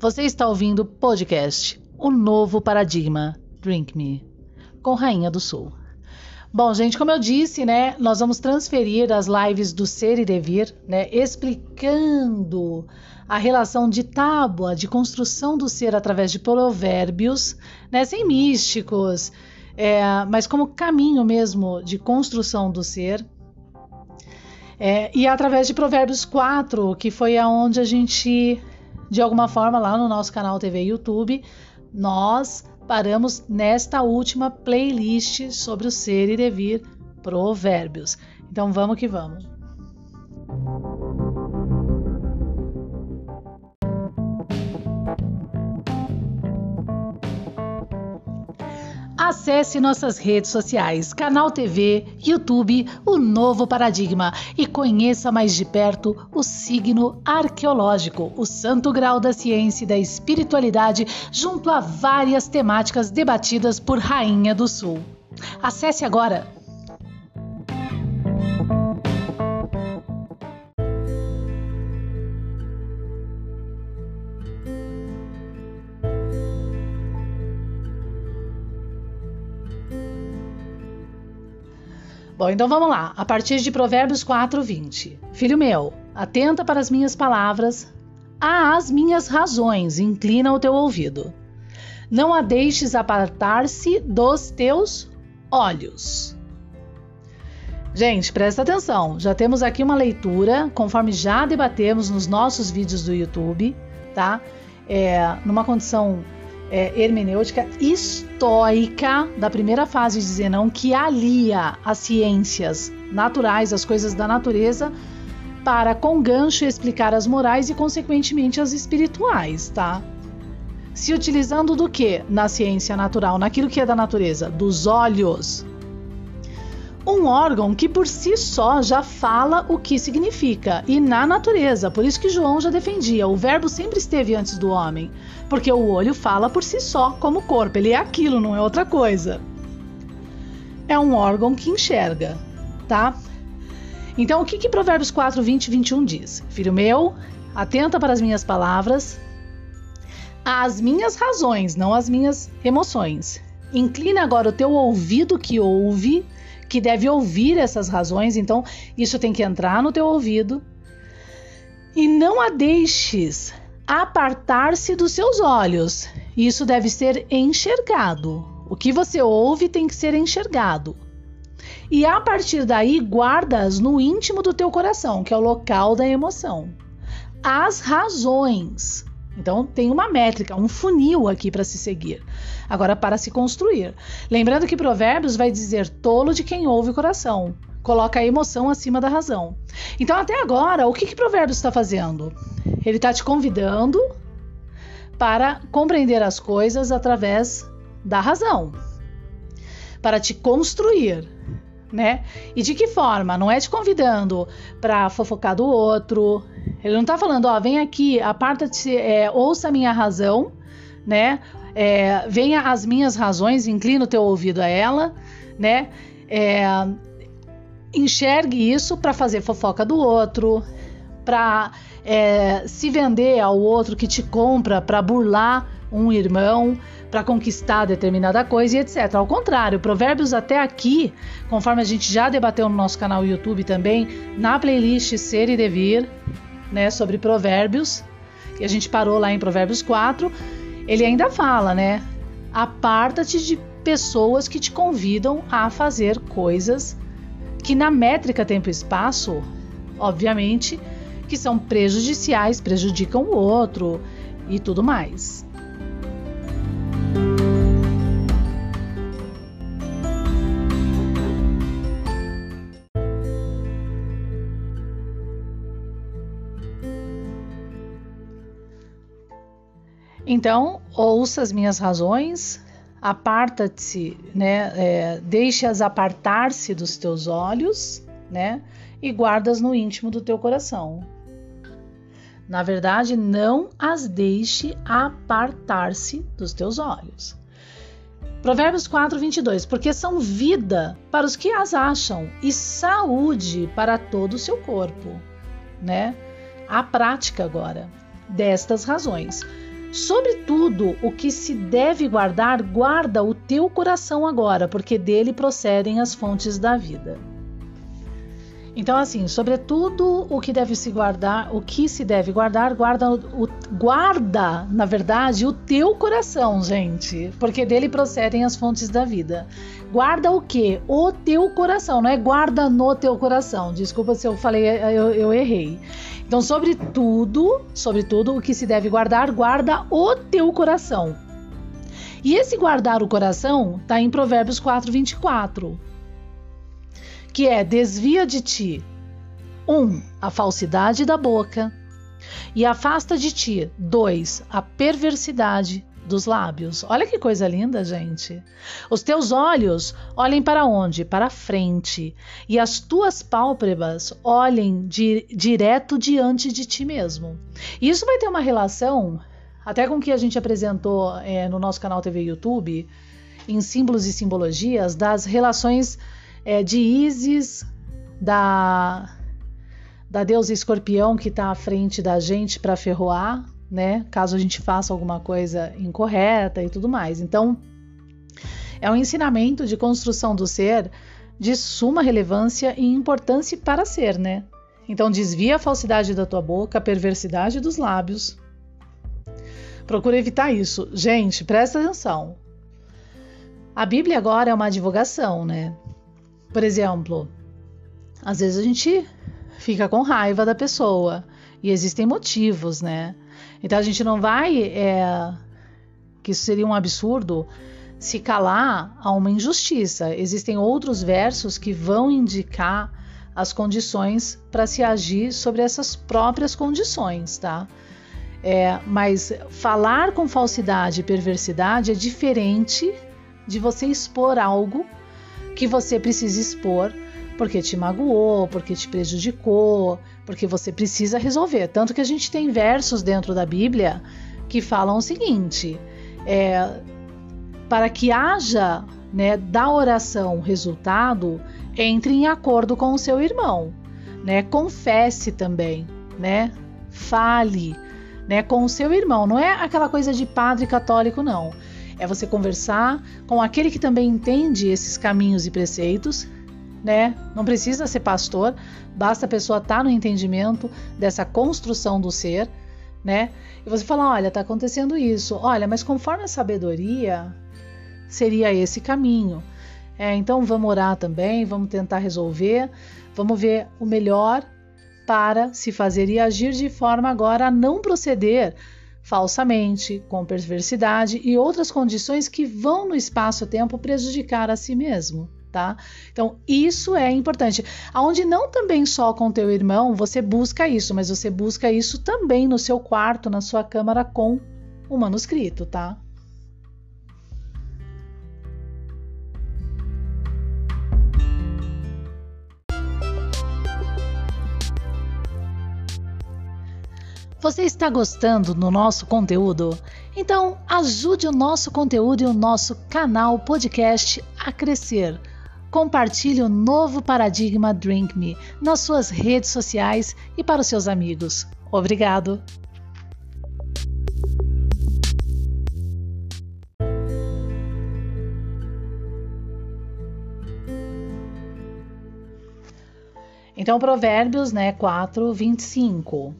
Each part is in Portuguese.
Você está ouvindo o podcast O Novo Paradigma Drink Me com Rainha do Sul. Bom, gente, como eu disse, né, nós vamos transferir as lives do Ser e Devir, né, explicando a relação de tábua, de construção do ser através de provérbios, né, sem místicos, é, mas como caminho mesmo de construção do ser. É, e através de Provérbios 4, que foi aonde a gente, de alguma forma, lá no nosso canal TV YouTube, nós paramos nesta última playlist sobre o ser e devir provérbios. Então vamos que vamos. Acesse nossas redes sociais, canal TV, YouTube, o Novo Paradigma e conheça mais de perto o signo arqueológico, o santo grau da ciência e da espiritualidade, junto a várias temáticas debatidas por Rainha do Sul. Acesse agora Bom, então vamos lá. A partir de Provérbios 4, 20. Filho meu, atenta para as minhas palavras, às minhas razões, inclina o teu ouvido. Não a deixes apartar-se dos teus olhos. Gente, presta atenção. Já temos aqui uma leitura, conforme já debatemos nos nossos vídeos do YouTube, tá? É, numa condição é, hermenêutica estoica da primeira fase de Zenão, que alia as ciências naturais, as coisas da natureza, para com gancho explicar as morais e, consequentemente, as espirituais, tá? Se utilizando do que na ciência natural, naquilo que é da natureza? Dos olhos, um órgão que por si só já fala o que significa e na natureza. Por isso que João já defendia, o verbo sempre esteve antes do homem, porque o olho fala por si só como corpo, ele é aquilo, não é outra coisa. É um órgão que enxerga, tá? Então, o que, que Provérbios 4, 20 e 21 diz? Filho meu, atenta para as minhas palavras, às minhas razões, não às minhas emoções. Inclina agora o teu ouvido que ouve que deve ouvir essas razões, então isso tem que entrar no teu ouvido. E não a deixes apartar-se dos seus olhos. Isso deve ser enxergado. O que você ouve tem que ser enxergado. E a partir daí, guardas no íntimo do teu coração, que é o local da emoção. As razões. Então tem uma métrica, um funil aqui para se seguir. Agora para se construir. Lembrando que Provérbios vai dizer tolo de quem ouve o coração. Coloca a emoção acima da razão. Então até agora, o que, que Provérbios está fazendo? Ele está te convidando para compreender as coisas através da razão, para te construir, né? E de que forma? Não é te convidando para fofocar do outro. Ele não está falando, ó, vem aqui, aparta-te, é, ouça a minha razão, né? É, venha as minhas razões, inclina o teu ouvido a ela, né? É, enxergue isso para fazer fofoca do outro, para é, se vender ao outro que te compra, para burlar um irmão, para conquistar determinada coisa e etc. Ao contrário, Provérbios até aqui, conforme a gente já debateu no nosso canal YouTube também, na playlist Ser e Devir, né, sobre Provérbios, e a gente parou lá em Provérbios 4, ele ainda fala, né? Aparta-te de pessoas que te convidam a fazer coisas que na métrica tempo e espaço, obviamente, que são prejudiciais, prejudicam o outro e tudo mais. Então, ouça as minhas razões, aparta-te, né? É, Deixe-as apartar-se dos teus olhos, né? E guardas no íntimo do teu coração. Na verdade, não as deixe apartar-se dos teus olhos. Provérbios 4, 22. Porque são vida para os que as acham e saúde para todo o seu corpo. Né? A prática agora destas razões. Sobretudo, o que se deve guardar, guarda o teu coração agora, porque dele procedem as fontes da vida. Então, assim, sobretudo o que deve se guardar, o que se deve guardar, guarda, o, guarda, na verdade, o teu coração, gente, porque dele procedem as fontes da vida. Guarda o que? O teu coração, não é guarda no teu coração. Desculpa se eu falei, eu, eu errei. Então, sobretudo, sobretudo, o que se deve guardar, guarda o teu coração. E esse guardar o coração está em Provérbios 4, 24 que é desvia de ti um a falsidade da boca e afasta de ti dois a perversidade dos lábios. Olha que coisa linda, gente. Os teus olhos olhem para onde? Para frente. E as tuas pálpebras olhem di direto diante de ti mesmo. E isso vai ter uma relação, até com o que a gente apresentou é, no nosso canal TV YouTube, em símbolos e simbologias, das relações é, de Isis, da, da deusa escorpião que está à frente da gente para ferroar, né? Caso a gente faça alguma coisa incorreta e tudo mais. Então, é um ensinamento de construção do ser de suma relevância e importância para ser, né? Então, desvia a falsidade da tua boca, a perversidade dos lábios. Procura evitar isso. Gente, presta atenção. A Bíblia agora é uma advogação, né? Por exemplo, às vezes a gente fica com raiva da pessoa e existem motivos, né? Então a gente não vai, é, que isso seria um absurdo, se calar a uma injustiça. Existem outros versos que vão indicar as condições para se agir sobre essas próprias condições, tá? É, mas falar com falsidade e perversidade é diferente de você expor algo que você precisa expor porque te magoou, porque te prejudicou, porque você precisa resolver. Tanto que a gente tem versos dentro da Bíblia que falam o seguinte: é, para que haja né, da oração resultado, entre em acordo com o seu irmão, né? Confesse também, né? Fale, né, com o seu irmão. Não é aquela coisa de padre católico, não. É você conversar com aquele que também entende esses caminhos e preceitos, né? Não precisa ser pastor, basta a pessoa estar tá no entendimento dessa construção do ser, né? E você fala, olha, está acontecendo isso. Olha, mas conforme a sabedoria, seria esse caminho. É, então vamos orar também, vamos tentar resolver, vamos ver o melhor para se fazer e agir de forma agora a não proceder falsamente, com perversidade e outras condições que vão no espaço-tempo prejudicar a si mesmo. Tá? Então, isso é importante. Aonde não também só com teu irmão, você busca isso, mas você busca isso também no seu quarto, na sua câmara com o manuscrito, tá? Você está gostando do nosso conteúdo? Então ajude o nosso conteúdo e o nosso canal podcast a crescer. Compartilhe o novo paradigma Drink Me nas suas redes sociais e para os seus amigos. Obrigado! Então, Provérbios né, 4, 25.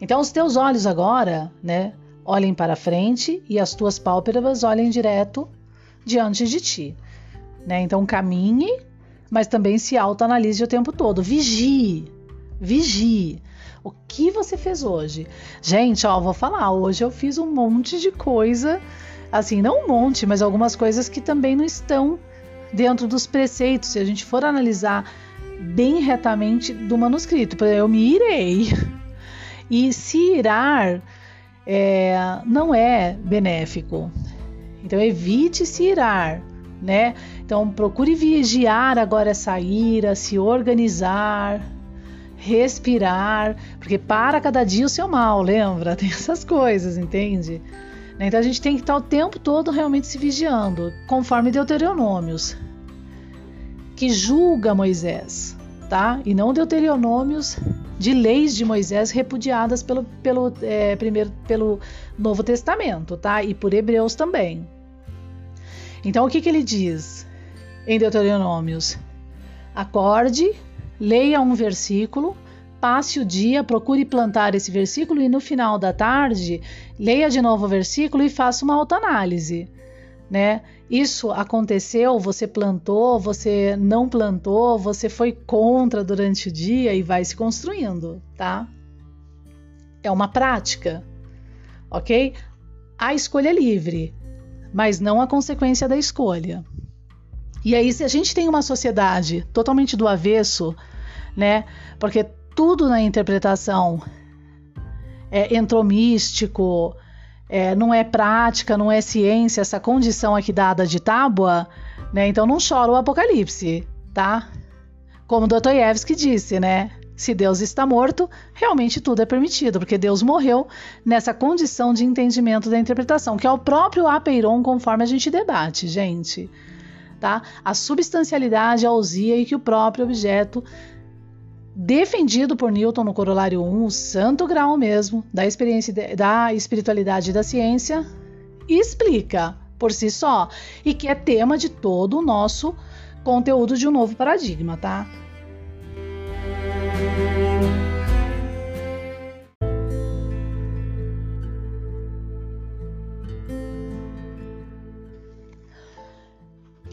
Então, os teus olhos agora, né, olhem para frente e as tuas pálpebras olhem direto diante de ti. Né? Então, caminhe, mas também se autoanalise o tempo todo. Vigie, vigie. O que você fez hoje? Gente, ó, vou falar, hoje eu fiz um monte de coisa, assim, não um monte, mas algumas coisas que também não estão dentro dos preceitos. Se a gente for analisar bem retamente do manuscrito, eu me irei, e se irar é, não é benéfico. Então evite se irar, né? Então procure vigiar agora essa ira, se organizar, respirar, porque para cada dia o seu mal, lembra? Tem essas coisas, entende? Então a gente tem que estar o tempo todo realmente se vigiando, conforme Deuteronômios, que julga Moisés, tá? E não Deuteronômios de leis de Moisés repudiadas pelo, pelo, é, primeiro, pelo Novo Testamento, tá? E por Hebreus também. Então, o que, que ele diz em Deuteronômios? Acorde, leia um versículo, passe o dia, procure plantar esse versículo e no final da tarde, leia de novo o versículo e faça uma autoanálise né? Isso aconteceu, você plantou, você não plantou, você foi contra durante o dia e vai se construindo, tá? É uma prática, ok? A escolha é livre, mas não a consequência da escolha. E aí, se a gente tem uma sociedade totalmente do avesso, né? Porque tudo na interpretação é, entrou místico, é, não é prática, não é ciência, essa condição aqui dada de tábua, né? Então não chora o apocalipse, tá? Como Dostoiévski disse, né? Se Deus está morto, realmente tudo é permitido, porque Deus morreu nessa condição de entendimento da interpretação, que é o próprio apeiron conforme a gente debate, gente. Tá? A substancialidade, a ousia e que o próprio objeto defendido por Newton no Corolário 1, o santo grau mesmo da experiência da espiritualidade e da ciência, explica por si só e que é tema de todo o nosso conteúdo de um novo paradigma, tá?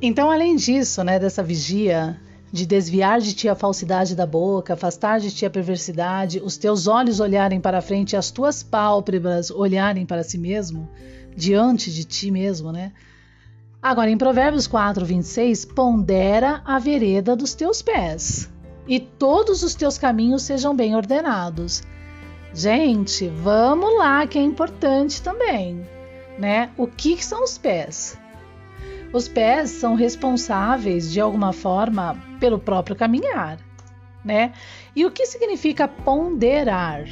Então, além disso, né, dessa vigia de desviar de ti a falsidade da boca, afastar de ti a perversidade, os teus olhos olharem para a frente as tuas pálpebras olharem para si mesmo, diante de ti mesmo, né? Agora, em Provérbios 4, 26, pondera a vereda dos teus pés, e todos os teus caminhos sejam bem ordenados. Gente, vamos lá, que é importante também, né? O que são os pés? Os pés são responsáveis, de alguma forma, pelo próprio caminhar, né? E o que significa ponderar?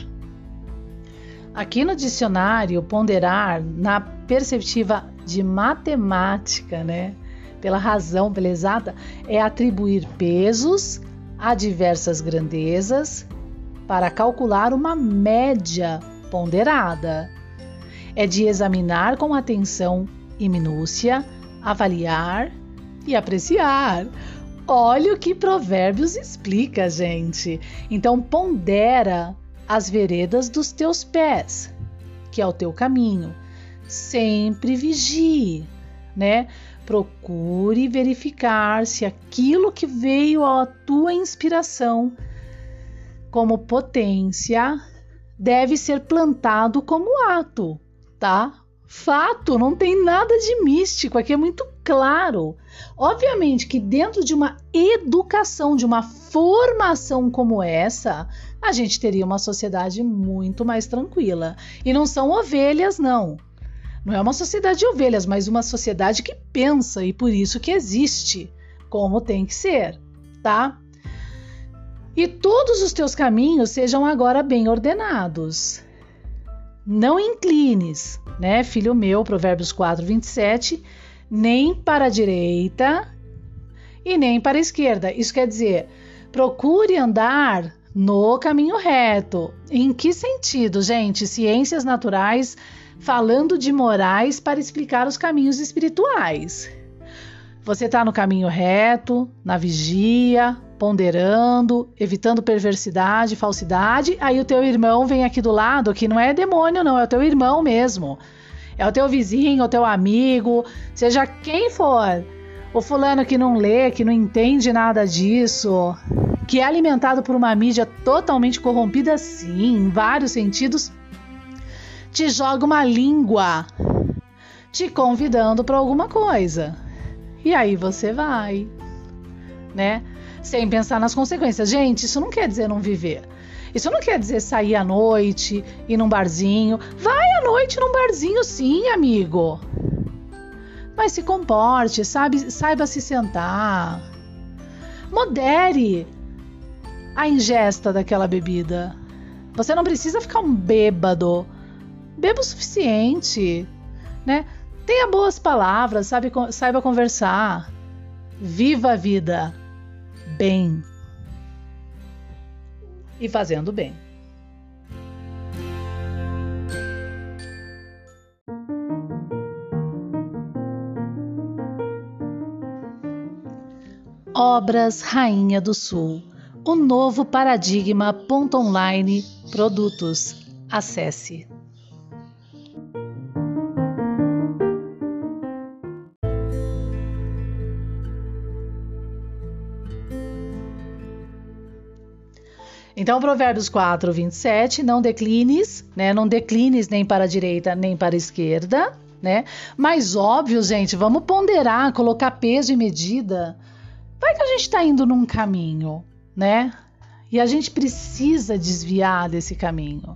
Aqui no dicionário, ponderar, na perspectiva de matemática, né? Pela razão, pela exata, é atribuir pesos a diversas grandezas para calcular uma média ponderada. É de examinar com atenção e minúcia avaliar e apreciar. Olha o que Provérbios explica, gente. Então, pondera as veredas dos teus pés, que é o teu caminho. Sempre vigie, né? Procure verificar se aquilo que veio à tua inspiração como potência deve ser plantado como ato, tá? Fato, não tem nada de místico, aqui é muito claro. Obviamente que dentro de uma educação, de uma formação como essa, a gente teria uma sociedade muito mais tranquila. E não são ovelhas, não. Não é uma sociedade de ovelhas, mas uma sociedade que pensa e por isso que existe, como tem que ser, tá? E todos os teus caminhos sejam agora bem ordenados. Não inclines, né, filho meu, Provérbios 4, 27, nem para a direita e nem para a esquerda. Isso quer dizer, procure andar no caminho reto. Em que sentido, gente? Ciências naturais falando de morais para explicar os caminhos espirituais. Você está no caminho reto, na vigia, ponderando, evitando perversidade, falsidade. Aí o teu irmão vem aqui do lado, que não é demônio, não, é o teu irmão mesmo. É o teu vizinho, o teu amigo, seja quem for. O fulano que não lê, que não entende nada disso, que é alimentado por uma mídia totalmente corrompida, sim, em vários sentidos, te joga uma língua te convidando para alguma coisa. E aí você vai, né? Sem pensar nas consequências. Gente, isso não quer dizer não viver. Isso não quer dizer sair à noite, ir num barzinho. Vai à noite num barzinho, sim, amigo. Mas se comporte, sabe, saiba se sentar. Modere a ingesta daquela bebida. Você não precisa ficar um bêbado. Beba o suficiente, né? Tenha boas palavras, sabe, saiba conversar. Viva a vida bem. e fazendo bem. Obras Rainha do Sul. O novo paradigma. Online Produtos. Acesse. Então, Provérbios 4, 27, não declines, né? Não declines nem para a direita nem para a esquerda, né? Mas óbvio, gente, vamos ponderar, colocar peso e medida Vai que a gente está indo num caminho, né? E a gente precisa desviar desse caminho.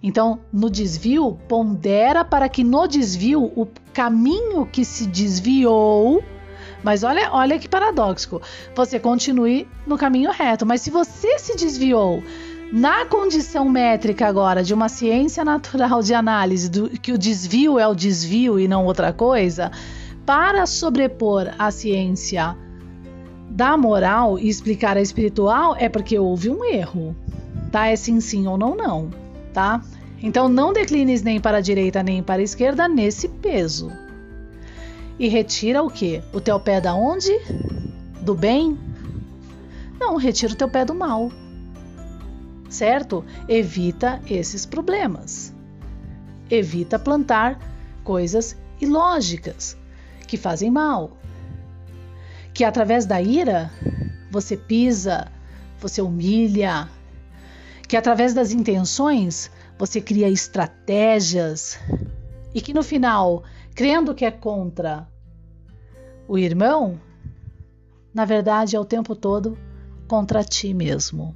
Então, no desvio, pondera para que no desvio o caminho que se desviou, mas olha, olha que paradoxo, você continue no caminho reto. Mas se você se desviou na condição métrica agora de uma ciência natural de análise, do, que o desvio é o desvio e não outra coisa, para sobrepor a ciência da moral e explicar a espiritual é porque houve um erro, tá? É sim, sim ou não, não, tá? Então não declines nem para a direita nem para a esquerda nesse peso. E retira o que? O teu pé da onde? Do bem? Não, retira o teu pé do mal. Certo? Evita esses problemas. Evita plantar coisas ilógicas que fazem mal que através da ira você pisa, você humilha, que através das intenções você cria estratégias e que no final, crendo que é contra o irmão, na verdade é o tempo todo contra ti mesmo.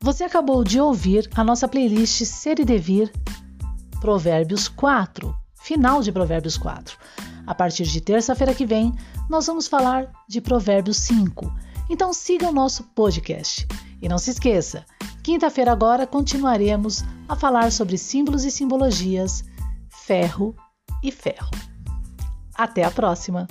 Você acabou de ouvir a nossa playlist Ser e Devir Provérbios 4, final de Provérbios 4. A partir de terça-feira que vem, nós vamos falar de Provérbios 5. Então siga o nosso podcast. E não se esqueça, quinta-feira agora continuaremos a falar sobre símbolos e simbologias, ferro e ferro. Até a próxima!